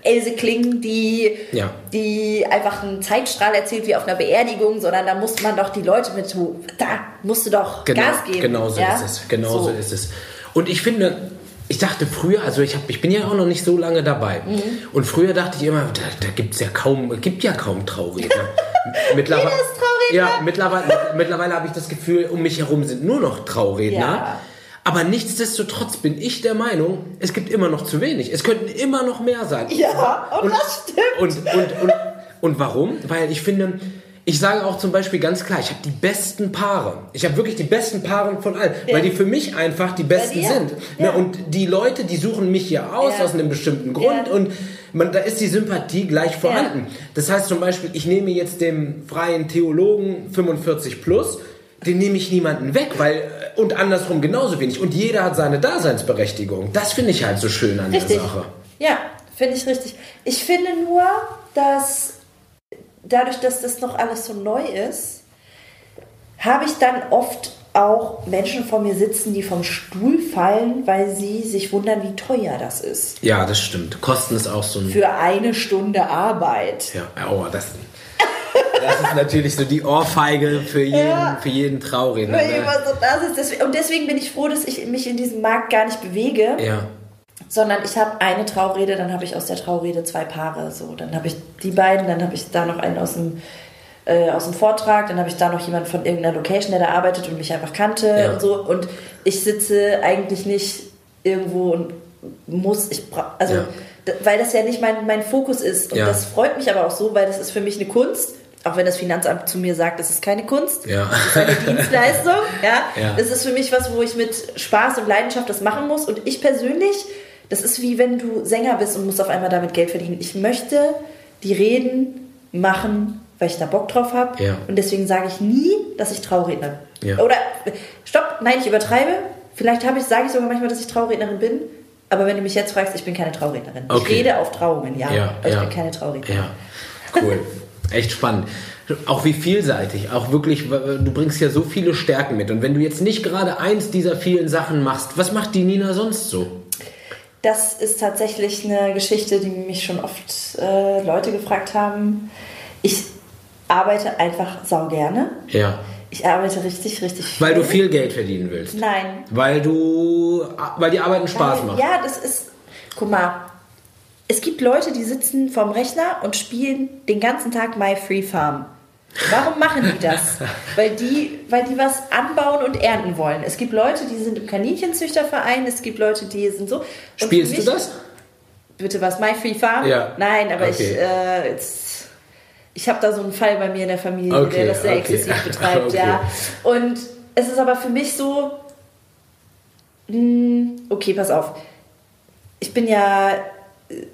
Else klingen, die, Ja. die einfach einen Zeitstrahl erzählt wie auf einer Beerdigung, sondern da muss man doch die Leute mit, da musst du doch Genau, Gas geben. Genau so ja? ist es. Genau so. So. ist es. Und ich finde, ich dachte früher, also ich, hab, ich bin ja auch noch nicht so lange dabei. Mhm. Und früher dachte ich immer, da, da gibt es ja kaum, gibt ja kaum Trauredner. mittlerweile. Ja, mittlerweile, mittlerweile habe ich das Gefühl, um mich herum sind nur noch Trauredner. Ja. Aber nichtsdestotrotz bin ich der Meinung, es gibt immer noch zu wenig. Es könnten immer noch mehr sein. Ja, und, das stimmt. Und, und, und, und warum? Weil ich finde, ich sage auch zum Beispiel ganz klar, ich habe die besten Paare. Ich habe wirklich die besten Paare von allen, weil die für mich einfach die besten dir? sind. Ja. Ne, Und die Leute, die suchen mich ja aus Ja. aus einem bestimmten Grund Ja. und man, da ist die Sympathie gleich vorhanden. Das heißt zum Beispiel, ich nehme jetzt dem freien Theologen 45 plus, den nehme ich niemanden weg, weil und andersrum genauso wenig. Und jeder hat seine Daseinsberechtigung. Das finde ich halt so schön an Richtig. der Sache. Ja, finde ich richtig. Ich finde nur, dass dadurch, dass das noch alles so neu ist, habe ich dann oft auch Menschen vor mir sitzen, die vom Stuhl fallen, weil sie sich wundern, wie teuer das ist. Ja, das stimmt. Kosten ist auch so ein Für eine Stunde Arbeit. Ja, oh, das, das ist natürlich so die Ohrfeige für jeden, Ja. für jeden. Weil Ne? so und deswegen bin ich froh, dass ich mich in diesem Markt gar nicht bewege, Ja, sondern ich habe eine Traurede, dann habe ich aus der Traurede zwei Paare. So, dann habe ich die beiden, dann habe ich da noch einen aus dem äh, aus dem Vortrag, dann habe ich da noch jemanden von irgendeiner Location, der da arbeitet und mich einfach kannte Ja. und so. Und ich sitze eigentlich nicht irgendwo und muss, ich also weil das ja nicht mein, mein Fokus ist. Und Ja. das freut mich aber auch so, weil das ist für mich eine Kunst. Auch wenn das Finanzamt zu mir sagt, das ist keine Kunst, Ja. das ist eine Dienstleistung. Ja? Ja. Das ist für mich was, wo ich mit Spaß und Leidenschaft das machen muss. Und ich persönlich, das ist wie wenn du Sänger bist und musst auf einmal damit Geld verdienen. Ich möchte die Reden machen, weil ich da Bock drauf habe. Ja. Und deswegen sage ich nie, dass ich Trauredner bin. Ja. Oder, stopp, nein, ich übertreibe. Vielleicht habe ich, sage ich sogar manchmal, dass ich Traurednerin bin. Aber wenn du mich jetzt fragst, ich bin keine Traurednerin. Ich Okay. rede auf Trauungen, ja. Ja, ich bin keine Traurednerin. ja. Cool. Echt spannend. Auch wie vielseitig, auch wirklich, du bringst ja so viele Stärken mit. Und wenn du jetzt nicht gerade eins dieser vielen Sachen machst, was macht die Nina sonst so? Das ist tatsächlich eine Geschichte, die mich schon oft äh, Leute gefragt haben. Ich arbeite einfach sau gerne. Ja. Ich arbeite richtig, richtig viel. Weil du viel Geld verdienen willst. Nein. Weil du, weil die Arbeiten Spaß Weil- macht. Ja, das ist. Guck mal. Es gibt Leute, die sitzen vorm Rechner und spielen den ganzen Tag My Free Farm. Warum machen die das? weil, die, weil die was anbauen und ernten wollen. Es gibt Leute, die sind im Kaninchenzüchterverein, es gibt Leute, die sind so. Und Spielst für du mich- das? Bitte was, My Free Farm? Ja. Nein, aber ich, Okay. äh, jetzt, ich habe da so einen Fall bei mir in der Familie, Okay, der das sehr okay. exzessiv betreibt, ja. Und es ist aber für mich so, mh, okay, pass auf. Ich bin ja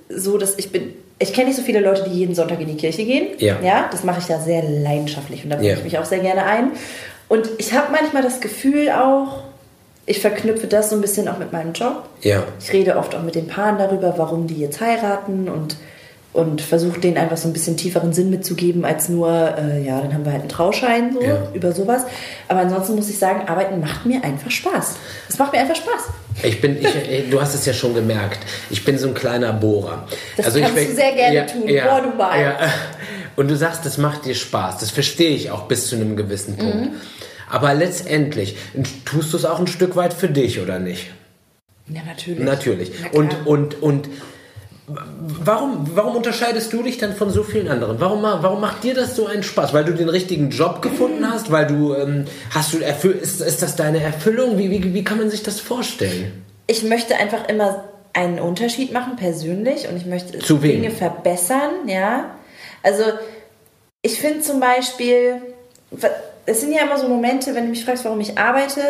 so, dass ich bin, ich kenne nicht so viele Leute, die jeden Sonntag in die Kirche gehen. Ja. Ja, das mache ich ja sehr leidenschaftlich und da bringe Ja. ich mich auch sehr gerne ein. Und ich habe manchmal das Gefühl auch, ich verknüpfe das so ein bisschen auch mit meinem Job. Ja. Ich rede oft auch mit den Paaren darüber, warum die jetzt heiraten und, und versuche denen einfach so ein bisschen tieferen Sinn mitzugeben, als nur, äh, ja, dann haben wir halt einen Trauschein so, Ja. über sowas. Aber ansonsten muss ich sagen, Arbeiten macht mir einfach Spaß. Es macht mir einfach Spaß. Ich bin, ich, äh, du hast es ja schon gemerkt, ich bin so ein kleiner Bohrer. Das ich kannst bin- du sehr gerne tun. Bohr du mal. Ja. Und du sagst, das macht dir Spaß. Das verstehe ich auch bis zu einem gewissen Punkt. Mhm. Aber letztendlich tust du es auch ein Stück weit für dich, oder nicht? Ja, natürlich. Natürlich. Na. Und, und, und warum, warum unterscheidest du dich dann von so vielen anderen? Warum, warum macht dir das so einen Spaß? Weil du den richtigen Job gefunden hast? Weil du, ähm, hast du, ist, ist das deine Erfüllung? Wie, wie, wie kann man sich das vorstellen? Ich möchte einfach immer einen Unterschied machen, persönlich, und ich möchte Zu wem? Dinge verbessern, ja. Also, ich finde zum Beispiel, es sind ja immer so Momente, wenn du mich fragst, warum ich arbeite,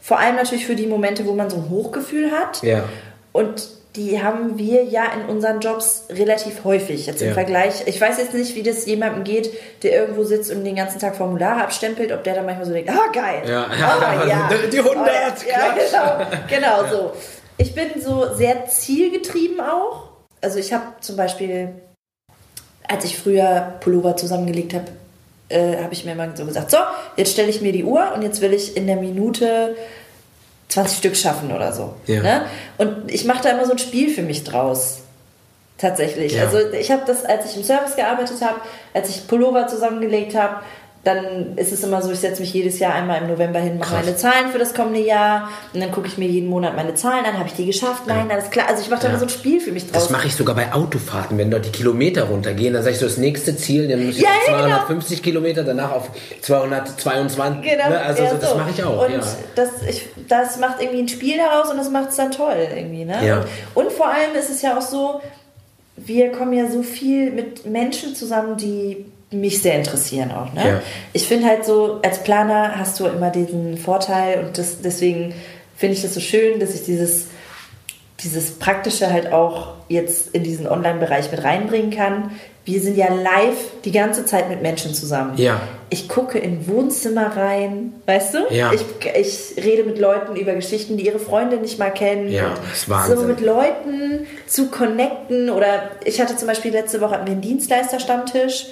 vor allem natürlich für die Momente, wo man so ein Hochgefühl hat. Ja. Und die haben wir ja in unseren Jobs relativ häufig. Jetzt im Ja. Vergleich, ich weiß jetzt nicht, wie das jemandem geht, der irgendwo sitzt und den ganzen Tag Formulare abstempelt, ob der dann manchmal so denkt, ah geil, Ja, ah, ja, die 100, oh, ja, genau, genau so. Ich bin so sehr zielgetrieben auch. Also ich habe zum Beispiel, als ich früher Pullover zusammengelegt habe, äh, habe ich mir immer so gesagt, so, jetzt stelle ich mir die Uhr und jetzt will ich in der Minute 20 Stück schaffen oder so. Ja. Ne? Und ich mache da immer so ein Spiel für mich draus. Tatsächlich. Ja. Also ich habe das, als ich im Service gearbeitet habe, als ich Pullover zusammengelegt habe, dann ist es immer so, ich setze mich jedes Jahr einmal im November hin, mache Krass. meine Zahlen für das kommende Jahr und dann gucke ich mir jeden Monat meine Zahlen an, habe ich die geschafft? Nein, alles klar. Also ich mache da Ja. immer so ein Spiel für mich draus. Das mache ich sogar bei Autofahrten, wenn dort die Kilometer runtergehen. Dann sage ich so, das nächste Ziel, dann muss ich Ja, auf ja, genau. 250 Kilometer, danach auf 222. Genau, Ne? Also ja, so, das mache ich auch. Und ja. das, ich, das macht irgendwie ein Spiel daraus und das macht es dann toll irgendwie. Ne? Ja. Und, und vor allem ist es ja auch so, wir kommen ja so viel mit Menschen zusammen, die mich sehr interessieren auch. Ne? Ja. Ich finde halt so, als Planer hast du immer diesen Vorteil und das, deswegen finde ich das so schön, dass ich dieses, dieses Praktische halt auch jetzt in diesen Online-Bereich mit reinbringen kann. Wir sind ja live die ganze Zeit mit Menschen zusammen. Ja. Ich gucke in Wohnzimmer rein, weißt du? Ja. Ich, ich rede mit Leuten über Geschichten, die ihre Freunde nicht mal kennen. Ja, das ist Wahnsinn. So mit Leuten zu connecten. Oder ich hatte zum Beispiel letzte Woche hatten wir einen Dienstleister-Stammtisch,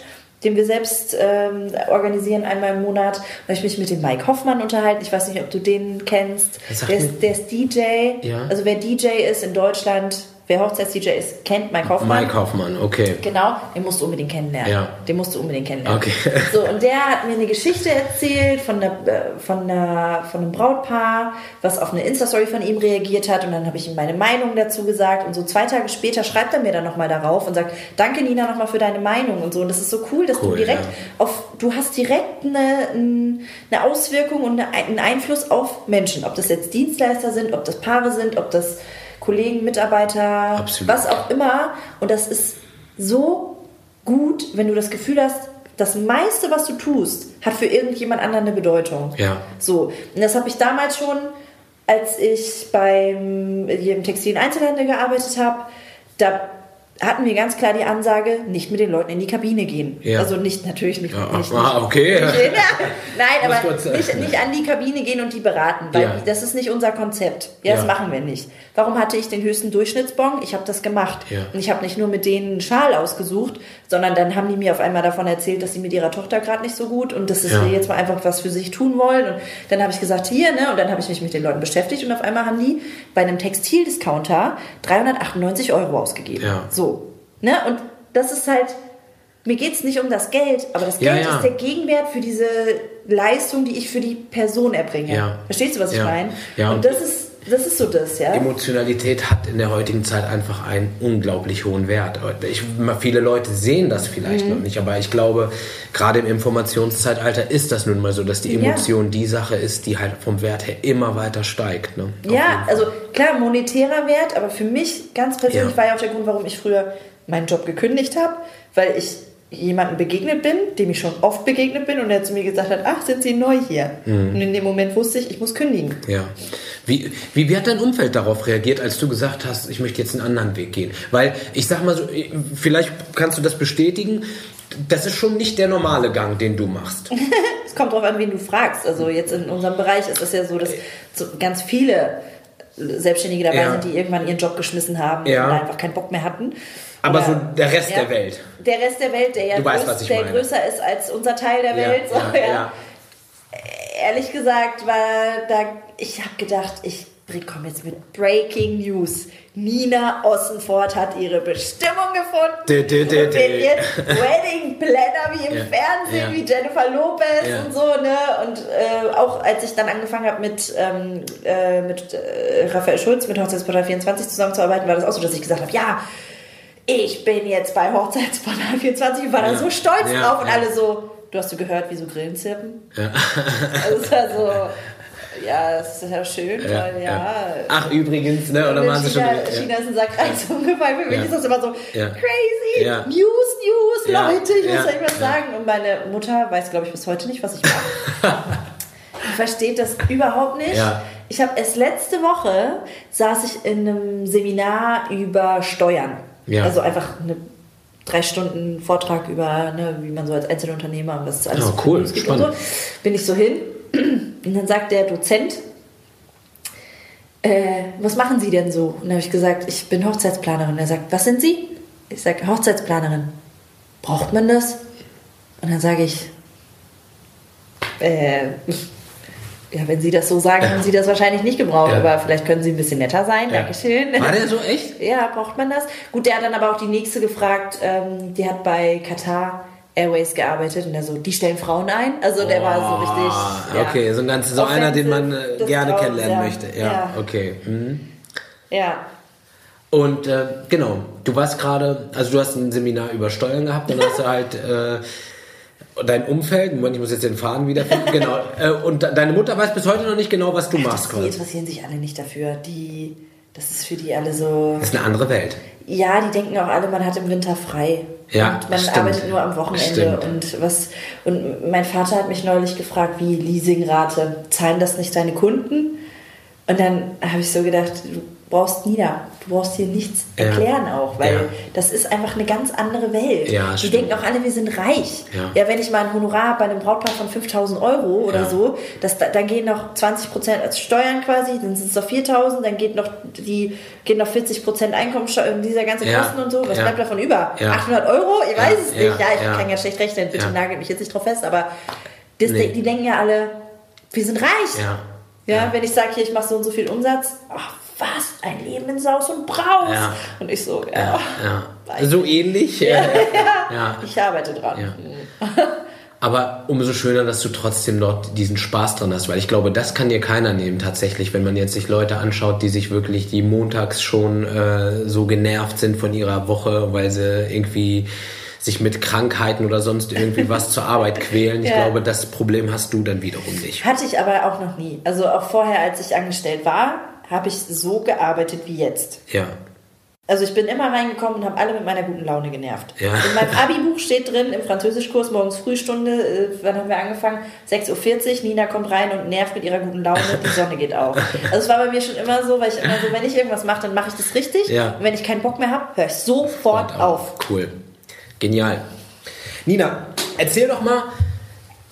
den wir selbst ähm, organisieren einmal im Monat. Da ich mich mit dem Mike Hoffmann unterhalten. Ich weiß nicht, ob du den kennst. Der ist, der ist DJ. Ja. Also wer DJ ist in Deutschland, wer Hochzeits-DJ ist, kennt Mike Hoffmann. Mike Hoffmann, okay. Genau, den musst du unbedingt kennenlernen. Ja. Den musst du unbedingt kennenlernen. Okay. So, und der hat mir eine Geschichte erzählt von, der, äh, von, der, von einem Brautpaar, was auf eine Insta-Story von ihm reagiert hat. Und dann habe ich ihm meine Meinung dazu gesagt. Und so zwei Tage später schreibt er mir dann nochmal darauf und sagt, danke Nina nochmal für deine Meinung und so. Und das ist so cool, dass Cool, du direkt ja. auf, du hast direkt eine, eine Auswirkung und eine, einen Einfluss auf Menschen. Ob das jetzt Dienstleister sind, ob das Paare sind, ob das Kollegen, Mitarbeiter, Absolut. was auch immer. Und das ist so gut, wenn du das Gefühl hast, das meiste, was du tust, hat für irgendjemand anderen eine Bedeutung. Ja. So, und das habe ich damals schon, als ich beim hier im Textilen Einzelhandel gearbeitet habe, da hatten wir ganz klar die Ansage, nicht mit den Leuten in die Kabine gehen. Ja. Also nicht, natürlich nicht. Ja, nicht, ah, okay. Nicht, nein, aber nicht, nicht an die Kabine gehen und die beraten, weil Ja. das ist nicht unser Konzept. Ja, das machen wir nicht. Warum hatte ich den höchsten Durchschnittsbon? Ich habe das gemacht. Und ich habe nicht nur mit denen einen Schal ausgesucht, sondern dann haben die mir auf einmal davon erzählt, dass sie mit ihrer Tochter gerade nicht so gut und dass sie jetzt mal einfach was für sich tun wollen. Und dann habe ich gesagt, hier, ne? Und dann habe ich mich mit den Leuten beschäftigt und auf einmal haben die bei einem Textildiscounter 398 Euro ausgegeben. Ja. So. Ne? Und das ist halt, mir geht es nicht um das Geld, aber das Ja, Geld ja. ist der Gegenwert für diese Leistung, die ich für die Person erbringe. Ja. Verstehst du, was ich Ja. meine? Ja, und das ist, das ist so das, ja. Emotionalität hat in der heutigen Zeit einfach einen unglaublich hohen Wert. Ich, viele Leute sehen das vielleicht Mhm. noch nicht, aber ich glaube, gerade im Informationszeitalter ist das nun mal so, dass die Ja. Emotion die Sache ist, die halt vom Wert her immer weiter steigt. Ne? Ja, also klar, monetärer Wert, aber für mich ganz persönlich Ja. war ja auch der Grund, warum ich früher meinen Job gekündigt habe, weil ich jemandem begegnet bin, dem ich schon oft begegnet bin und der zu mir gesagt hat, ach, sind Sie neu hier? Mhm. Und in dem Moment wusste ich, ich muss kündigen. Ja. Wie, wie, wie hat dein Umfeld darauf reagiert, als du gesagt hast, ich möchte jetzt einen anderen Weg gehen? Weil ich sag mal so, vielleicht kannst du das bestätigen, das ist schon nicht der normale Gang, den du machst. Es kommt darauf an, wen du fragst. Also jetzt in unserem Bereich ist es ja so, dass so ganz viele Selbstständige dabei Ja. sind, die irgendwann ihren Job geschmissen haben Ja. und einfach keinen Bock mehr hatten. Aber Oder- so der Rest Ja. der Welt. Der Rest der Welt, der ja weißt, größ- der meine. größer ist als unser Teil der Welt. so. Ehrlich gesagt war da, ich habe gedacht, ich komme jetzt mit Breaking News. Nina Ossenfort hat ihre Bestimmung gefunden Dä, dä, dä, und jetzt Wedding Planner wie im Ja, Fernsehen, ja. wie Jennifer Lopez Ja. und so, ne? Und äh, auch als ich dann angefangen habe mit, ähm, äh, mit äh, Raphael Schulz, mit Hochzeitsportal 24 zusammenzuarbeiten, war das auch so, dass ich gesagt habe, ja, ich bin jetzt bei Hochzeitsportal 24 und war da so stolz drauf und alle so, du hast du gehört, wie so Grillen zirpen? Ja. Also es war so, ja, das ist ja schön, Ja, weil ja. ja. Ach, übrigens, ne? Oder in waren sie schon. China, ist ein Sackreis umgefallen. Für mich ist das immer so crazy. News, News. Leute, ich muss euch was sagen. Und meine Mutter weiß, glaube ich, bis heute nicht, was ich mache. Die versteht das überhaupt nicht. Ja. Ich habe erst letzte Woche saß ich in einem Seminar über Steuern. Ja. Also einfach eine drei Stunden Vortrag über, ne, wie man so als Einzelunternehmer, was es alles Ja, cool, und so. spannend. Bin ich so hin und dann sagt der Dozent, äh, was machen Sie denn so? Und dann habe ich gesagt, ich bin Hochzeitsplanerin. Er sagt, was sind Sie? Ich sage, Hochzeitsplanerin. Braucht man das? Und dann sage ich, äh, ja, wenn Sie das so sagen, haben Sie das wahrscheinlich nicht gebraucht, Ja. aber vielleicht können Sie ein bisschen netter sein. Ja. Dankeschön. War der so echt? Ja, braucht man das? Gut, der hat dann aber auch die nächste gefragt, ähm, die hat bei Qatar Airways gearbeitet und der so, die stellen Frauen ein. Also der war so richtig. Ah, ja. okay, so, ein ganz, so einer, den man äh, gerne Traums, kennenlernen ja. möchte. Ja, Ja. okay. Mhm. Ja. Und äh, genau, du warst gerade, also du hast ein Seminar über Steuern gehabt und hast du halt äh, dein Umfeld, Moment, ich muss jetzt den Faden wiederfinden, genau. Äh, und de- deine Mutter weiß bis heute noch nicht genau, was du machst. Das, die interessieren sich alle nicht dafür. Die, das ist für die alle so. Das ist eine andere Welt. Ja, die denken auch alle, man hat im Winter frei. Ja, und man stimmt. arbeitet nur am Wochenende Stimmt. und was. Und mein Vater hat mich neulich gefragt, wie Leasingrate, zahlen das nicht deine Kunden? Und dann habe ich so gedacht, du brauchst nieder, du brauchst hier nichts Ja. erklären auch, weil Ja. das ist einfach eine ganz andere Welt. Ja, die stimmt. denken auch alle, wir sind reich. Ja. wenn ich mal ein Honorar habe bei einem Brautpaar von 5000 Euro oder Ja. so, das, da, dann gehen noch 20 Prozent als Steuern quasi, dann sind es noch 4000, dann geht noch die gehen noch 40 Prozent Einkommensteuer und dieser ganze Ja. Kosten und so. Was Ja. bleibt davon über? Ja. 800 Euro? Ich weiß Ja. es nicht. Ja. Ja, ich Ja. kann ja schlecht rechnen. Bitte Ja. nagelt mich jetzt nicht drauf fest, aber das, Nee. die denken ja alle, wir sind reich. Ja. Ja, wenn ich sage, hier, ich mache so und so viel Umsatz, ach was, ein Leben in Saus und Braus. Ja. Und ich so, ja, Ja. So ähnlich. Ja. Ja. ich arbeite dran. Ja. Aber umso schöner, dass du trotzdem dort diesen Spaß dran hast, weil ich glaube, das kann dir keiner nehmen tatsächlich, wenn man jetzt sich Leute anschaut, die sich wirklich, die montags schon äh, so genervt sind von ihrer Woche, weil sie irgendwie sich mit Krankheiten oder sonst irgendwie was zur Arbeit quälen. Ich Ja. glaube, das Problem hast du dann wiederum nicht. Hatte ich aber auch noch nie. Also auch vorher, als ich angestellt war, habe ich so gearbeitet wie jetzt. Ja. Also ich bin immer reingekommen und habe alle mit meiner guten Laune genervt. Ja. In meinem Abi-Buch steht drin, im Französischkurs morgens Frühstunde, äh, wann haben wir angefangen? 6.40 Uhr, Nina kommt rein und nervt mit ihrer guten Laune, die Sonne geht auf. Also es war bei mir schon immer so, weil ich immer so, wenn ich irgendwas mache, dann mache ich das richtig. Ja. Und wenn ich keinen Bock mehr habe, höre ich sofort auf. Cool. Genial. Nina, erzähl doch mal,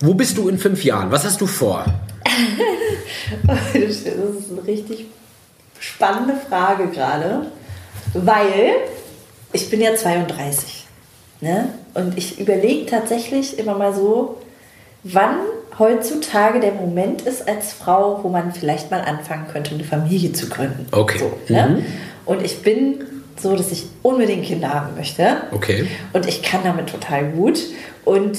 wo bist du in fünf Jahren? Was hast du vor? Das ist eine richtig spannende Frage gerade, weil ich bin ja 32. Ne? Und ich überlege tatsächlich immer mal so, wann heutzutage der Moment ist als Frau, wo man vielleicht mal anfangen könnte, eine Familie zu gründen. Okay. So, ne? Mhm. Und ich bin so, dass ich unbedingt Kinder haben möchte. Okay. Und ich kann damit total gut. Und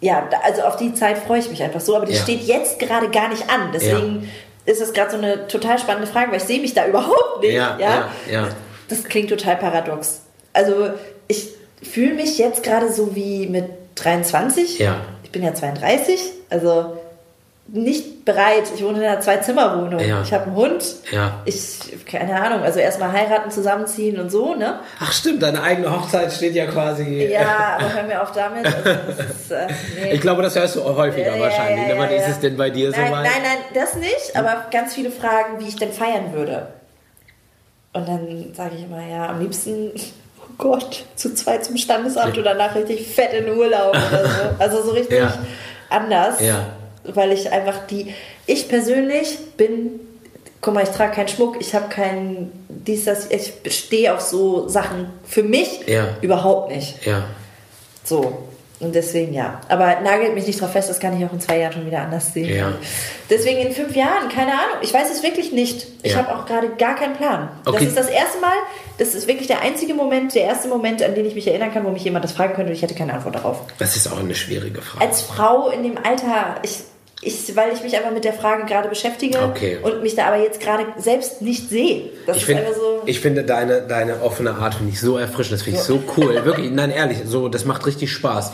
ja, also auf die Zeit freue ich mich einfach so. Aber die Ja. steht jetzt gerade gar nicht an. Deswegen ist es gerade so eine total spannende Frage, weil ich sehe mich da überhaupt nicht. Ja, ja, ja. Das klingt total paradox. Also ich fühle mich jetzt gerade so wie mit 23. Ja. Ich bin ja 32. Also nicht bereit. Ich wohne in einer Zwei-Zimmer-Wohnung. Ja. Ich habe einen Hund. Ja. Ich, keine Ahnung, also erstmal heiraten, zusammenziehen und so, ne? Ach stimmt, deine eigene Hochzeit steht ja quasi. Ja, aber hör mir auf damit. Also, ist, äh, nee. Ich glaube, das hörst du häufiger Ja, wahrscheinlich. ja, ne? Wann ja, ist ja. es denn bei dir nein, nein, nein, das nicht, aber ganz viele Fragen, wie ich denn feiern würde. Und dann sage ich immer, ja, am liebsten, oh Gott, zu zweit zum Standesamt und danach richtig fett in Urlaub oder so. Also so richtig Ja. anders, Ja. Weil ich einfach die, ich persönlich bin, guck mal, ich trage keinen Schmuck, ich habe keinen, dies, das, ich stehe auf so Sachen für mich Ja. überhaupt nicht. Ja. So. Und deswegen ja. Aber nagelt mich nicht drauf fest, das kann ich auch in zwei Jahren schon wieder anders sehen. Ja. Deswegen in fünf Jahren, keine Ahnung. Ich weiß es wirklich nicht. Ich Ja. habe auch gerade gar keinen Plan. Okay. Das ist das erste Mal, das ist wirklich der einzige Moment, der erste Moment, an den ich mich erinnern kann, wo mich jemand das fragen könnte und ich hätte keine Antwort darauf. Das ist auch eine schwierige Frage. Als Frau in dem Alter, ich, ich, weil ich mich einfach mit der Frage gerade beschäftige Okay. und mich da aber jetzt gerade selbst nicht sehe. Das Ich, ist find, so. ich finde deine, deine offene Art finde ich so erfrischend, das finde ich so cool. Wirklich, nein, ehrlich, so, das macht richtig Spaß.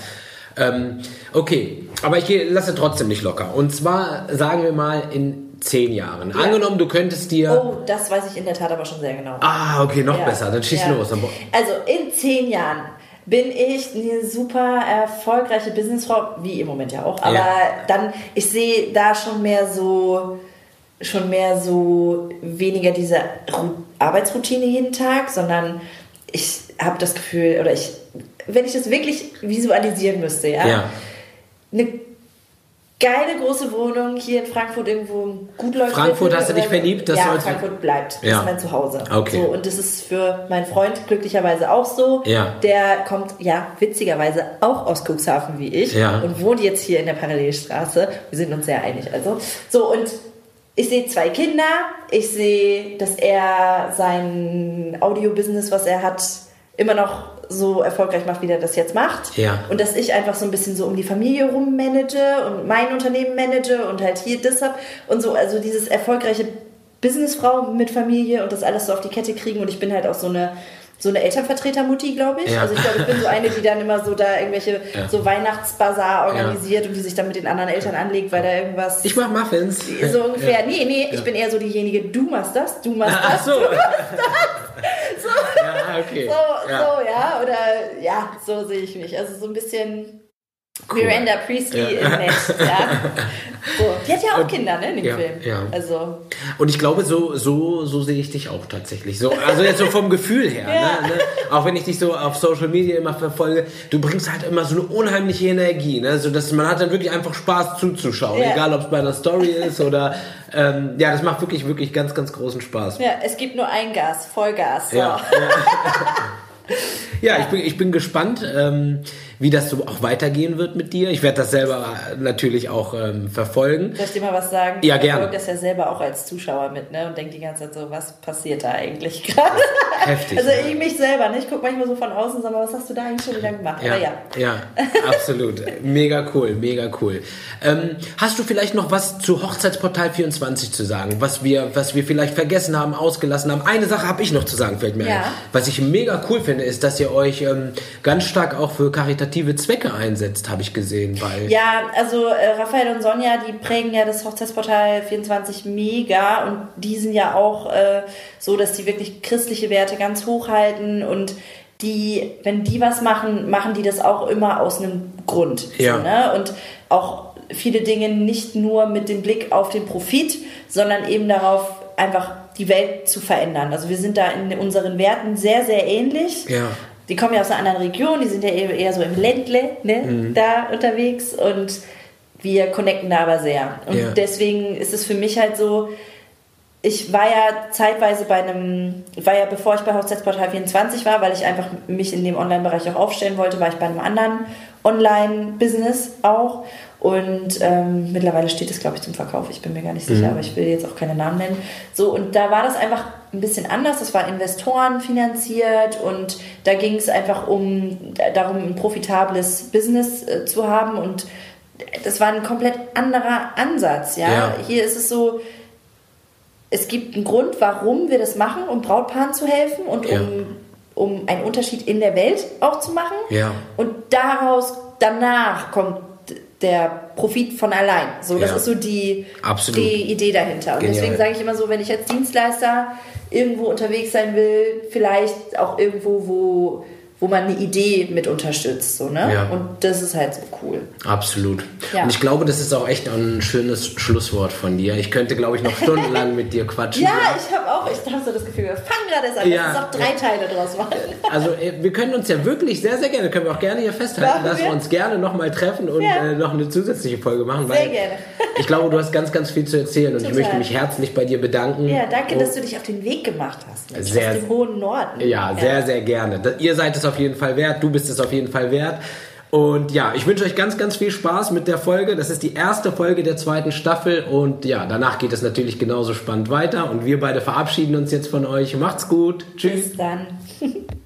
Ähm, okay, aber ich geh- lasse trotzdem nicht locker. Und zwar sagen wir mal in zehn Jahren. Angenommen, du könntest dir. Oh, das weiß ich in der Tat aber schon sehr genau. Ah, okay, noch Ja. besser. Dann schieß Ja. los. Also in zehn Jahren bin ich eine super erfolgreiche Businessfrau, wie im Moment ja auch. Aber Ja. dann, ich sehe da schon mehr so schon mehr so weniger diese Arbeitsroutine jeden Tag, sondern ich habe das Gefühl, oder ich, wenn ich das wirklich visualisieren müsste, ja, Ja. eine geile große Wohnung hier in Frankfurt irgendwo gut läuft. Frankfurt, hast du dich verliebt? Das ja, Frankfurt bleibt. Das Ja. ist mein Zuhause. Okay. So, und das ist für meinen Freund glücklicherweise auch so. Ja. Der kommt, ja, witzigerweise auch aus Cuxhaven wie ich Ja. und wohnt jetzt hier in der Parallelstraße. Wir sind uns sehr einig also. So, und ich sehe zwei Kinder. Ich sehe, dass er sein Audio-Business, was er hat, immer noch so erfolgreich macht, wie er das jetzt macht. Ja. Und dass ich einfach so ein bisschen so um die Familie rum manage und mein Unternehmen manage und halt hier das hab und so. Also dieses erfolgreiche Businessfrau mit Familie und das alles so auf die Kette kriegen. Und ich bin halt auch so eine so eine Elternvertretermutti, glaube ich. Ja. Also ich glaube, ich bin so eine, die dann immer so da irgendwelche Ja. so Weihnachtsbazar organisiert und die sich dann mit den anderen Eltern anlegt, weil da irgendwas Ich mach Muffins. so ungefähr. Ja. Nee, nee, ich bin eher so diejenige, du machst das, du machst Ach das. so. Ja, okay. So, ja. so, ja, oder ja, so sehe ich mich. Also so ein bisschen Cool. Miranda Priestley Ja. in Nett, ja. So. Die hat ja auch Kinder, ne, in dem ja, Film. ja. Also, Und ich glaube, so, so, so sehe ich dich auch tatsächlich. So, also jetzt so vom Gefühl her. Ja. Ne, ne? Auch wenn ich dich so auf Social Media immer verfolge, du bringst halt immer so eine unheimliche Energie. Ne? So, dass man hat dann wirklich einfach Spaß zuzuschauen. Ja. Egal, ob es bei einer Story ist oder... Ähm, ja, das macht wirklich, wirklich ganz, ganz großen Spaß. ja, es gibt nur ein Gas, Vollgas. So. Ja, Ja, ich bin, ich bin gespannt, ähm, wie das so auch weitergehen wird mit dir. Ich werde das selber natürlich auch ähm, verfolgen. Soll ich dir mal was sagen? Ja, Ich gerne. verfolge das ja selber auch als Zuschauer mit, ne? Und denke die ganze Zeit so, was passiert da eigentlich gerade? Heftig. Also ne? ich mich selber, ne? Ich gucke manchmal so von außen und sage mal, was hast du da eigentlich schon wieder gemacht? Ja, Aber ja. ja, absolut. Mega cool, mega cool. Ähm, hast du vielleicht noch was zu Hochzeitsportal 24 zu sagen, was wir, was wir vielleicht vergessen haben, ausgelassen haben? Eine Sache habe ich noch zu sagen, fällt mir Ja. ein. Was ich mega cool finde, ist, dass ihr euch ähm, ganz stark auch für karitative Zwecke einsetzt, habe ich gesehen. Weil, Ja, also äh, Raphael und Sonja, die prägen ja das Hochzeitsportal 24 mega und die sind ja auch äh, so, dass die wirklich christliche Werte ganz hoch halten und die, wenn die was machen, machen die das auch immer aus einem Grund. Ja. So, ne? Und auch viele Dinge nicht nur mit dem Blick auf den Profit, sondern eben darauf, einfach die Welt zu verändern. Also wir sind da in unseren Werten sehr, sehr ähnlich. Ja. Die kommen ja aus einer anderen Region, die sind ja eher so im Ländle ne, Mhm. da unterwegs und wir connecten da aber sehr. Und Ja. deswegen ist es für mich halt so, ich war ja zeitweise bei einem, war ja bevor ich bei Hochzeitsportal 24 war, weil ich einfach mich in dem Online-Bereich auch aufstellen wollte, war ich bei einem anderen Online-Business auch. Und ähm, mittlerweile steht es, glaube ich, zum Verkauf. Ich bin mir gar nicht sicher, aber ich will jetzt auch keine Namen nennen. So, und da war das einfach ein bisschen anders. Das war Investoren finanziert und da ging es einfach um darum, ein profitables Business äh, zu haben. Und das war ein komplett anderer Ansatz. Ja? Ja. Hier ist es so, es gibt einen Grund, warum wir das machen, um Brautpaaren zu helfen und Ja. um, um einen Unterschied in der Welt auch zu machen. Ja. Und daraus, danach kommt der Profit von allein. So, das Ja. ist so die, Absolut. die Idee dahinter. Und Genial. deswegen sage ich immer so, wenn ich als Dienstleister irgendwo unterwegs sein will, vielleicht auch irgendwo, wo, wo man eine Idee mit unterstützt. So, ne? Ja. Und das ist halt so cool. Absolut. Ja. Und ich glaube, das ist auch echt ein schönes Schlusswort von dir. Ich könnte, glaube ich, noch stundenlang mit dir quatschen. Ja, ich habe auch, ich habe so das Gefühl, wir fangen gerade erst an, Ja. lass uns auch drei Teile draus machen. Also äh, wir können uns ja wirklich sehr, sehr gerne, können wir auch gerne hier festhalten, Machen dass wir wir? uns gerne nochmal treffen und Ja. äh, noch eine zusätzliche Folge machen. Sehr gerne. Ich glaube, du hast ganz, ganz viel zu erzählen und ich Total. möchte mich herzlich bei dir bedanken. Ja, danke, Und- dass du dich auf den Weg gemacht hast. Sehr- aus dem hohen Norden. Ja, sehr, sehr gerne. Ihr seid es auf jeden Fall wert, du bist es auf jeden Fall wert. Und ja, ich wünsche euch ganz, ganz viel Spaß mit der Folge. Das ist die erste Folge der zweiten Staffel und ja, danach geht es natürlich genauso spannend weiter und wir beide verabschieden uns jetzt von euch. Macht's gut. Tschüss. Bis dann.